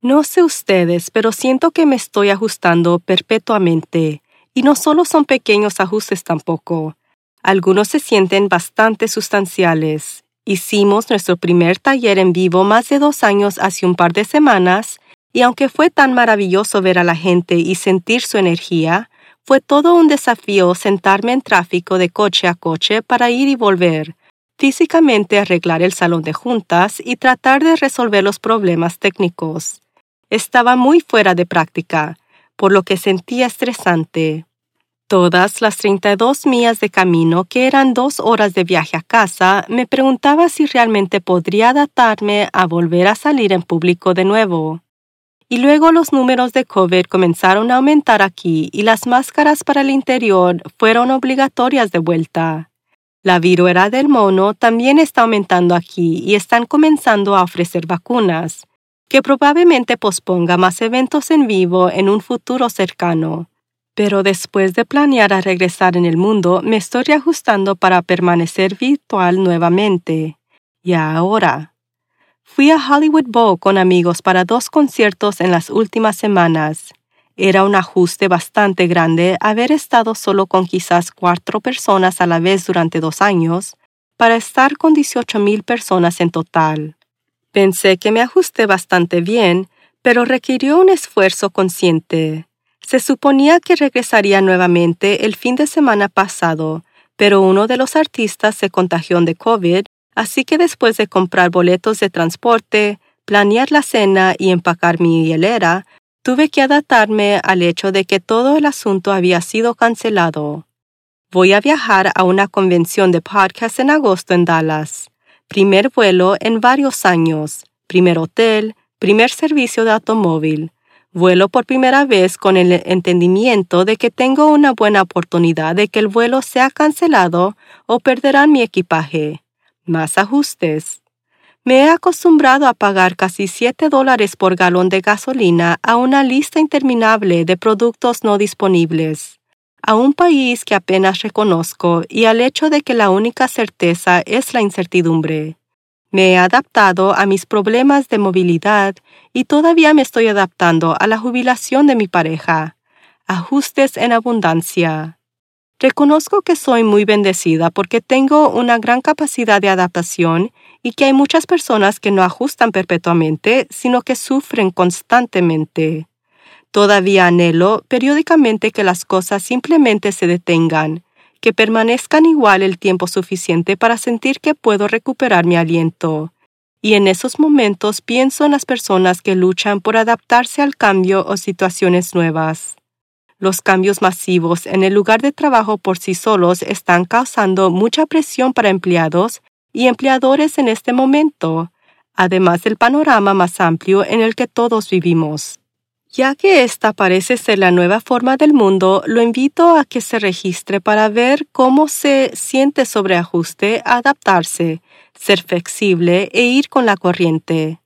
No sé ustedes, pero siento que me estoy ajustando perpetuamente. Y no solo son pequeños ajustes tampoco. Algunos se sienten bastante sustanciales. Hicimos nuestro primer taller en vivo más de dos años hace un par de semanas, y aunque fue tan maravilloso ver a la gente y sentir su energía, fue todo un desafío sentarme en tráfico de coche a coche para ir y volver, físicamente arreglar el salón de juntas y tratar de resolver los problemas técnicos. Estaba muy fuera de práctica, por lo que sentía estresante. Todas las 32 millas de camino, que eran dos horas de viaje a casa, me preguntaba si realmente podría adaptarme a volver a salir en público de nuevo. Y luego los números de COVID comenzaron a aumentar aquí y las máscaras para el interior fueron obligatorias de vuelta. La viruela del mono también está aumentando aquí y están comenzando a ofrecer vacunas, que probablemente posponga más eventos en vivo en un futuro cercano. Pero después de planear a regresar en el mundo, me estoy reajustando para permanecer virtual nuevamente. Y ahora. Fui a Hollywood Bowl con amigos para dos conciertos en las últimas semanas. Era un ajuste bastante grande haber estado solo con quizás cuatro personas a la vez durante dos años, para estar con 18.000 personas en total. Pensé que me ajusté bastante bien, pero requirió un esfuerzo consciente. Se suponía que regresaría nuevamente el fin de semana pasado, pero uno de los artistas se contagió de COVID, así que después de comprar boletos de transporte, planear la cena y empacar mi hielera, tuve que adaptarme al hecho de que todo el asunto había sido cancelado. Voy a viajar a una convención de podcast en agosto en Dallas primer vuelo en varios años, primer hotel, primer servicio de automóvil. Vuelo por primera vez con el entendimiento de que tengo una buena oportunidad de que el vuelo sea cancelado o perderán mi equipaje. Más ajustes. Me he acostumbrado a pagar casi 7 dólares por galón de gasolina a una lista interminable de productos no disponibles a un país que apenas reconozco y al hecho de que la única certeza es la incertidumbre. Me he adaptado a mis problemas de movilidad y todavía me estoy adaptando a la jubilación de mi pareja. Ajustes en abundancia. Reconozco que soy muy bendecida porque tengo una gran capacidad de adaptación y que hay muchas personas que no ajustan perpetuamente, sino que sufren constantemente. Todavía anhelo periódicamente que las cosas simplemente se detengan, que permanezcan igual el tiempo suficiente para sentir que puedo recuperar mi aliento. Y en esos momentos pienso en las personas que luchan por adaptarse al cambio o situaciones nuevas. Los cambios masivos en el lugar de trabajo por sí solos están causando mucha presión para empleados y empleadores en este momento, además del panorama más amplio en el que todos vivimos. Ya que esta parece ser la nueva forma del mundo, lo invito a que se registre para ver cómo se siente sobre ajuste, adaptarse, ser flexible e ir con la corriente.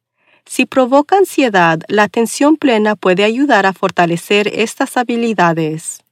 Si provoca ansiedad, la atención plena puede ayudar a fortalecer estas habilidades.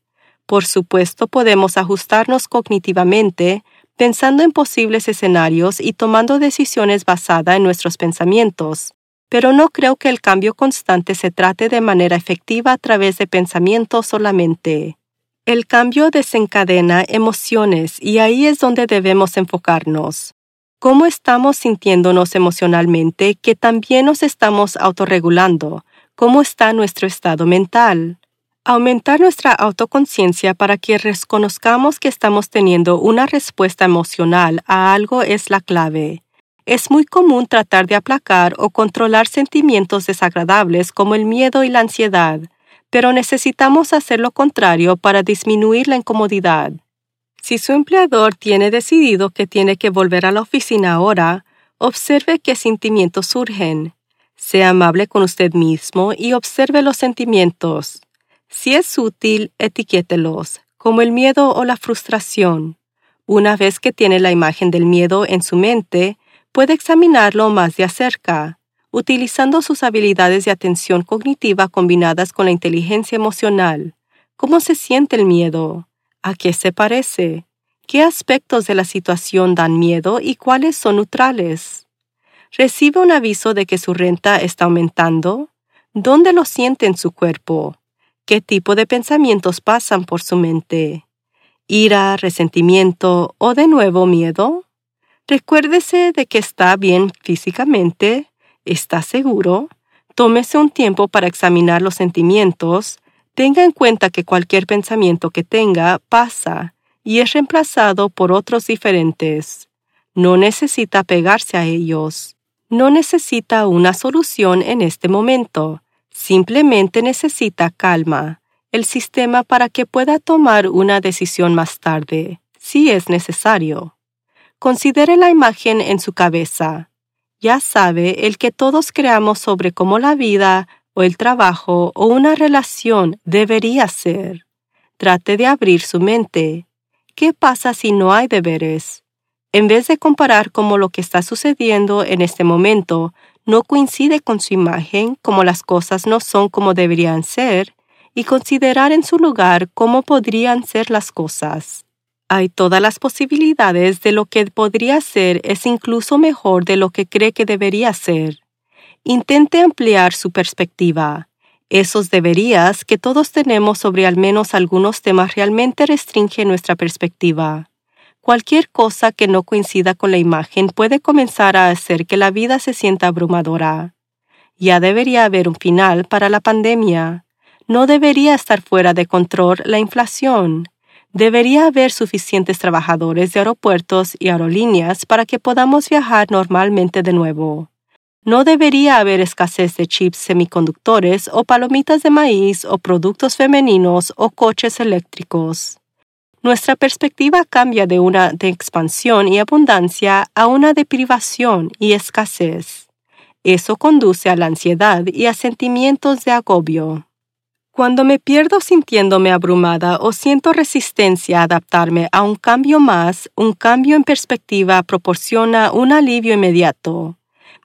Por supuesto, podemos ajustarnos cognitivamente, pensando en posibles escenarios y tomando decisiones basadas en nuestros pensamientos pero no creo que el cambio constante se trate de manera efectiva a través de pensamiento solamente. El cambio desencadena emociones y ahí es donde debemos enfocarnos. ¿Cómo estamos sintiéndonos emocionalmente que también nos estamos autorregulando? ¿Cómo está nuestro estado mental? Aumentar nuestra autoconciencia para que reconozcamos que estamos teniendo una respuesta emocional a algo es la clave. Es muy común tratar de aplacar o controlar sentimientos desagradables como el miedo y la ansiedad, pero necesitamos hacer lo contrario para disminuir la incomodidad. Si su empleador tiene decidido que tiene que volver a la oficina ahora, observe qué sentimientos surgen. Sea amable con usted mismo y observe los sentimientos. Si es útil, etiquételos, como el miedo o la frustración. Una vez que tiene la imagen del miedo en su mente, puede examinarlo más de cerca, utilizando sus habilidades de atención cognitiva combinadas con la inteligencia emocional. ¿Cómo se siente el miedo? ¿A qué se parece? ¿Qué aspectos de la situación dan miedo y cuáles son neutrales? ¿Recibe un aviso de que su renta está aumentando? ¿Dónde lo siente en su cuerpo? ¿Qué tipo de pensamientos pasan por su mente? ¿Ira, resentimiento o de nuevo miedo? Recuérdese de que está bien físicamente, está seguro, tómese un tiempo para examinar los sentimientos, tenga en cuenta que cualquier pensamiento que tenga pasa y es reemplazado por otros diferentes. No necesita pegarse a ellos. No necesita una solución en este momento. Simplemente necesita calma, el sistema para que pueda tomar una decisión más tarde, si es necesario. Considere la imagen en su cabeza. Ya sabe el que todos creamos sobre cómo la vida o el trabajo o una relación debería ser. Trate de abrir su mente. ¿Qué pasa si no hay deberes? En vez de comparar cómo lo que está sucediendo en este momento no coincide con su imagen, como las cosas no son como deberían ser, y considerar en su lugar cómo podrían ser las cosas. Hay todas las posibilidades de lo que podría ser es incluso mejor de lo que cree que debería ser. Intente ampliar su perspectiva. Esos deberías que todos tenemos sobre al menos algunos temas realmente restringen nuestra perspectiva. Cualquier cosa que no coincida con la imagen puede comenzar a hacer que la vida se sienta abrumadora. Ya debería haber un final para la pandemia. No debería estar fuera de control la inflación. Debería haber suficientes trabajadores de aeropuertos y aerolíneas para que podamos viajar normalmente de nuevo. No debería haber escasez de chips semiconductores o palomitas de maíz o productos femeninos o coches eléctricos nuestra perspectiva cambia de una de expansión y abundancia a una de privación y escasez. Eso conduce a la ansiedad y a sentimientos de agobio. Cuando me pierdo sintiéndome abrumada o siento resistencia a adaptarme a un cambio más, un cambio en perspectiva proporciona un alivio inmediato.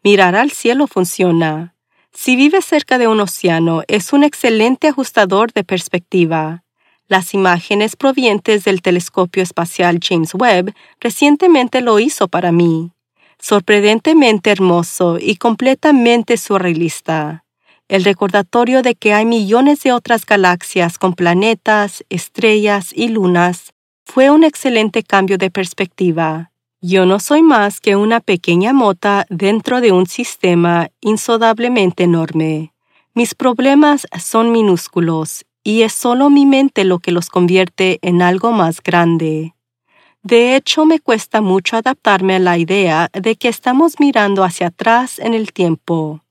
Mirar al cielo funciona. Si vive cerca de un océano, es un excelente ajustador de perspectiva. Las imágenes provenientes del telescopio espacial James Webb recientemente lo hizo para mí. Sorprendentemente hermoso y completamente surrealista. El recordatorio de que hay millones de otras galaxias con planetas, estrellas y lunas fue un excelente cambio de perspectiva. Yo no soy más que una pequeña mota dentro de un sistema insodablemente enorme. Mis problemas son minúsculos y es solo mi mente lo que los convierte en algo más grande. De hecho, me cuesta mucho adaptarme a la idea de que estamos mirando hacia atrás en el tiempo.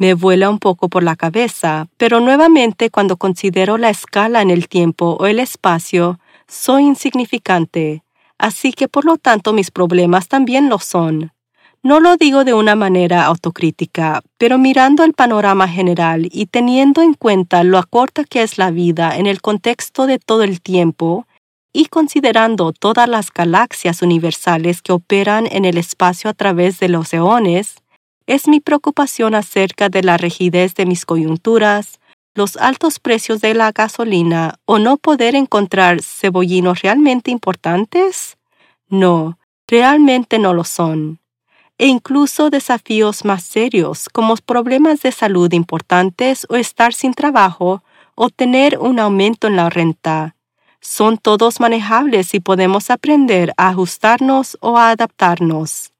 Me vuela un poco por la cabeza, pero nuevamente cuando considero la escala en el tiempo o el espacio, soy insignificante, así que por lo tanto mis problemas también lo son. No lo digo de una manera autocrítica, pero mirando el panorama general y teniendo en cuenta lo corta que es la vida en el contexto de todo el tiempo, y considerando todas las galaxias universales que operan en el espacio a través de los eones, es mi preocupación acerca de la rigidez de mis coyunturas, los altos precios de la gasolina o no poder encontrar cebollinos realmente importantes? No, realmente no lo son e incluso desafíos más serios como problemas de salud importantes o estar sin trabajo o tener un aumento en la renta. Son todos manejables y podemos aprender a ajustarnos o a adaptarnos.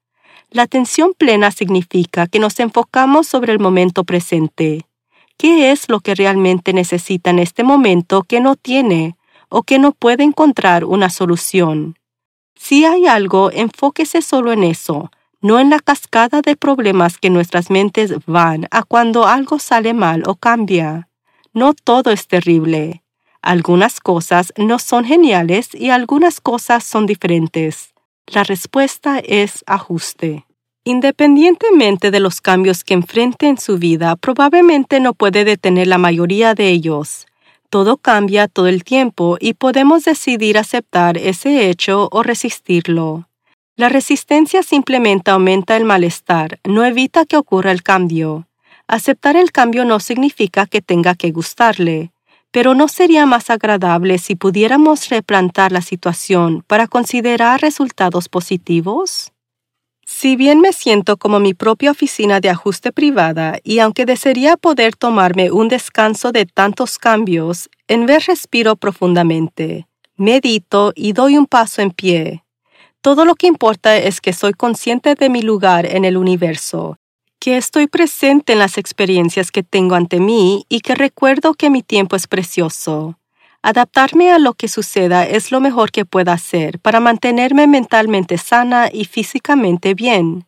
La atención plena significa que nos enfocamos sobre el momento presente, ¿Qué es lo que realmente necesita en este momento que no tiene o que no puede encontrar una solución? Si hay algo, enfóquese solo en eso, no en la cascada de problemas que nuestras mentes van a cuando algo sale mal o cambia. No todo es terrible. Algunas cosas no son geniales y algunas cosas son diferentes. La respuesta es ajuste. Independientemente de los cambios que enfrente en su vida, probablemente no puede detener la mayoría de ellos. Todo cambia todo el tiempo y podemos decidir aceptar ese hecho o resistirlo. La resistencia simplemente aumenta el malestar, no evita que ocurra el cambio. Aceptar el cambio no significa que tenga que gustarle, pero ¿no sería más agradable si pudiéramos replantar la situación para considerar resultados positivos? Si bien me siento como mi propia oficina de ajuste privada y aunque desearía poder tomarme un descanso de tantos cambios, en vez respiro profundamente, medito y doy un paso en pie. Todo lo que importa es que soy consciente de mi lugar en el universo que estoy presente en las experiencias que tengo ante mí y que recuerdo que mi tiempo es precioso. Adaptarme a lo que suceda es lo mejor que pueda hacer para mantenerme mentalmente sana y físicamente bien.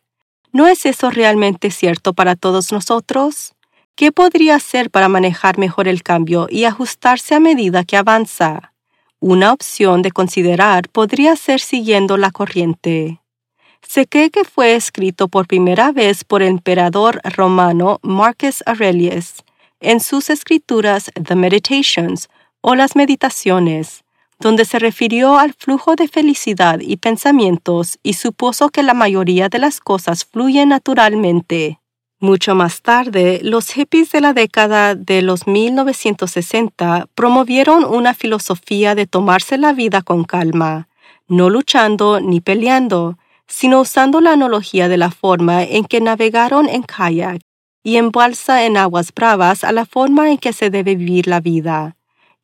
¿No es eso realmente cierto para todos nosotros? ¿Qué podría hacer para manejar mejor el cambio y ajustarse a medida que avanza? Una opción de considerar podría ser siguiendo la corriente. Se cree que fue escrito por primera vez por el emperador romano Marcus Aurelius en sus escrituras The Meditations o las Meditaciones, donde se refirió al flujo de felicidad y pensamientos y supuso que la mayoría de las cosas fluyen naturalmente. Mucho más tarde, los hippies de la década de los 1960 promovieron una filosofía de tomarse la vida con calma, no luchando ni peleando, sino usando la analogía de la forma en que navegaron en kayak y en balsa en aguas bravas a la forma en que se debe vivir la vida,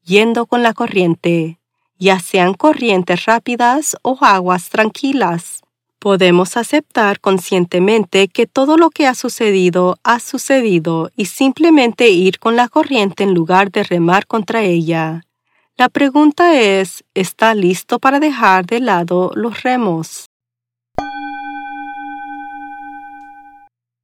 yendo con la corriente, ya sean corrientes rápidas o aguas tranquilas. Podemos aceptar conscientemente que todo lo que ha sucedido ha sucedido y simplemente ir con la corriente en lugar de remar contra ella. La pregunta es, ¿está listo para dejar de lado los remos?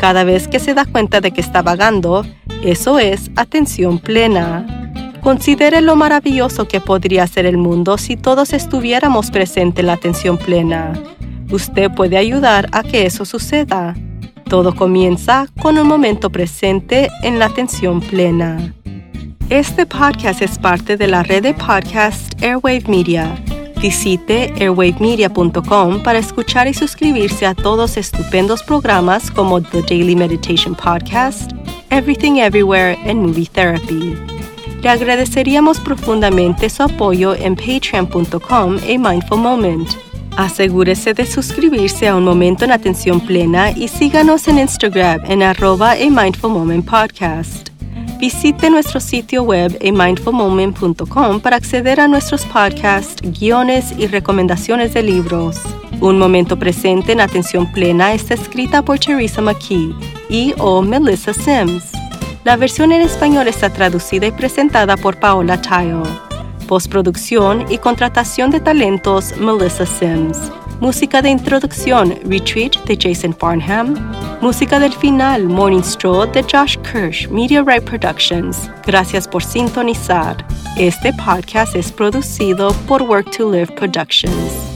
Cada vez que se da cuenta de que está vagando, eso es atención plena. Considere lo maravilloso que podría ser el mundo si todos estuviéramos presentes en la atención plena. Usted puede ayudar a que eso suceda. Todo comienza con un momento presente en la atención plena. Este podcast es parte de la red de podcast Airwave Media Visite airwavemedia.com para escuchar y suscribirse a todos estupendos programas como The Daily Meditation Podcast, Everything Everywhere and Movie Therapy. Le agradeceríamos profundamente su apoyo en patreon.com a Mindful Moment. Asegúrese de suscribirse a Un Momento en Atención Plena y síganos en Instagram en arroba a Mindful Moment Podcast. Visite nuestro sitio web mindfulmoment.com para acceder a nuestros podcasts, guiones y recomendaciones de libros. Un momento presente en atención plena está escrita por Teresa McKee y o Melissa Sims. La versión en español está traducida y presentada por Paola Tayo. Postproducción y contratación de talentos Melissa Sims. Música de introducción Retreat de Jason Farnham. Música del final Morning Stroll de Josh Kirsch, Right Productions. Gracias por sintonizar. Este podcast es producido por Work to Live Productions.